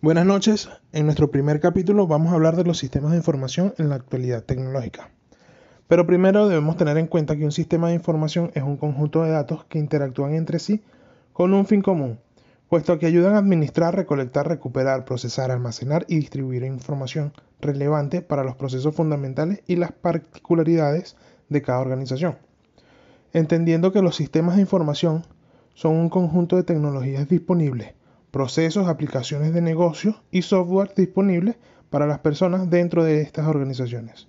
Buenas noches. En nuestro primer capítulo vamos a hablar de los sistemas de información en la actualidad tecnológica. Pero primero debemos tener en cuenta que un sistema de información es un conjunto de datos que interactúan entre sí con un fin común, puesto que ayudan a administrar, recolectar, recuperar, procesar, almacenar y distribuir información relevante para los procesos fundamentales y las particularidades de cada organización. Entendiendo que los sistemas de información son un conjunto de tecnologías disponibles procesos, aplicaciones de negocio y software disponibles para las personas dentro de estas organizaciones.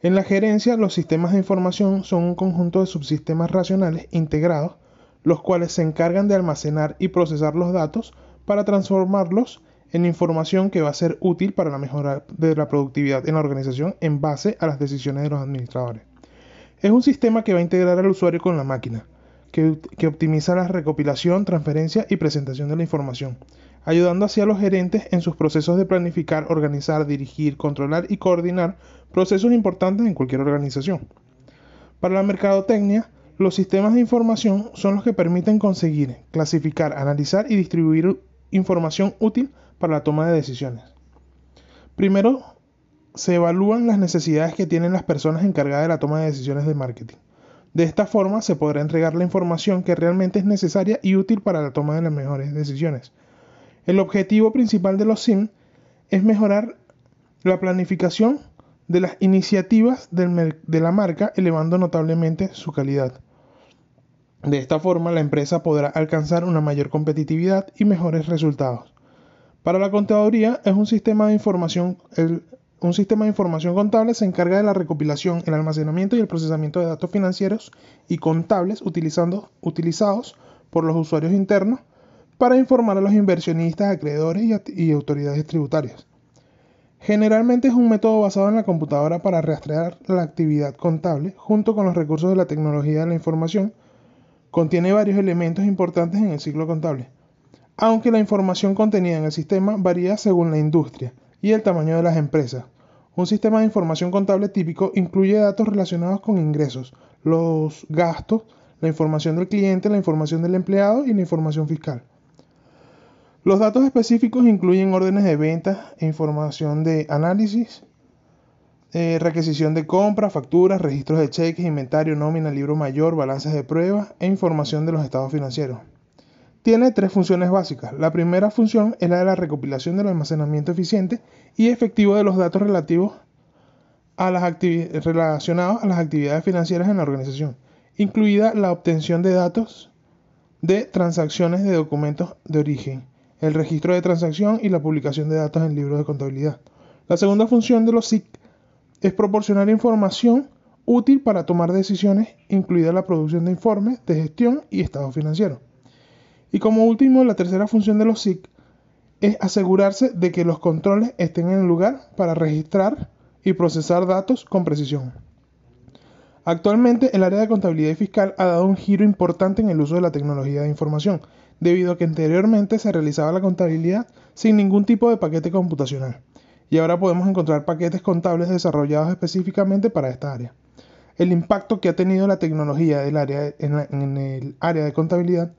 En la gerencia, los sistemas de información son un conjunto de subsistemas racionales integrados, los cuales se encargan de almacenar y procesar los datos para transformarlos en información que va a ser útil para la mejora de la productividad en la organización en base a las decisiones de los administradores. Es un sistema que va a integrar al usuario con la máquina, que, optimiza la recopilación, transferencia y presentación de la información, ayudando así a los gerentes en sus procesos de planificar, organizar, dirigir, controlar y coordinar procesos importantes en cualquier organización. Para la mercadotecnia, los sistemas de información son los que permiten conseguir, clasificar, analizar y distribuir información útil para la toma de decisiones. Primero, se evalúan las necesidades que tienen las personas encargadas de la toma de decisiones de marketing. De esta forma se podrá entregar la información que realmente es necesaria y útil para la toma de las mejores decisiones. El objetivo principal de los SIM es mejorar la planificación de las iniciativas de la marca, elevando notablemente su calidad. De esta forma, la empresa podrá alcanzar una mayor competitividad y mejores resultados. Para la contaduría es un sistema de información, el, un sistema de información contable se encarga de la recopilación, el almacenamiento y el procesamiento de datos financieros y contables utilizados por los usuarios internos para informar a los inversionistas, acreedores y, autoridades tributarias. Generalmente es un método basado en la computadora para rastrear la actividad contable junto con los recursos de la tecnología de la información. Contiene varios elementos importantes en el ciclo contable, aunque la información contenida en el sistema varía según la industria y el tamaño de las empresas. Un sistema de información contable típico incluye datos relacionados con ingresos, los gastos, la información del cliente, la información del empleado y la información fiscal. Los datos específicos incluyen órdenes de venta e información de análisis, eh, requisición de compra, facturas, registros de cheques, inventario, nómina, libro mayor, balances de pruebas e información de los estados financieros. Tiene tres funciones básicas. La primera función es la de la recopilación del almacenamiento eficiente y efectivo de los datos relativos a las relacionados a las actividades financieras en la organización, incluida la obtención de datos de transacciones de documentos de origen, el registro de transacción y la publicación de datos en libros de contabilidad. La segunda función de los SIC es proporcionar información útil para tomar decisiones, incluida la producción de informes de gestión y estado financiero. Y como último, la tercera función de los SIC es asegurarse de que los controles estén en el lugar para registrar y procesar datos con precisión. Actualmente el área de contabilidad y fiscal ha dado un giro importante en el uso de la tecnología de información, debido a que anteriormente se realizaba la contabilidad sin ningún tipo de paquete computacional, y ahora podemos encontrar paquetes contables desarrollados específicamente para esta área. El impacto que ha tenido la tecnología en el área de contabilidad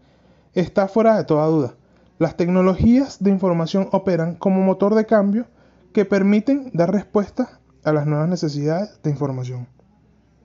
está fuera de toda duda. Las tecnologías de información operan como motor de cambio que permiten dar respuesta a las nuevas necesidades de información.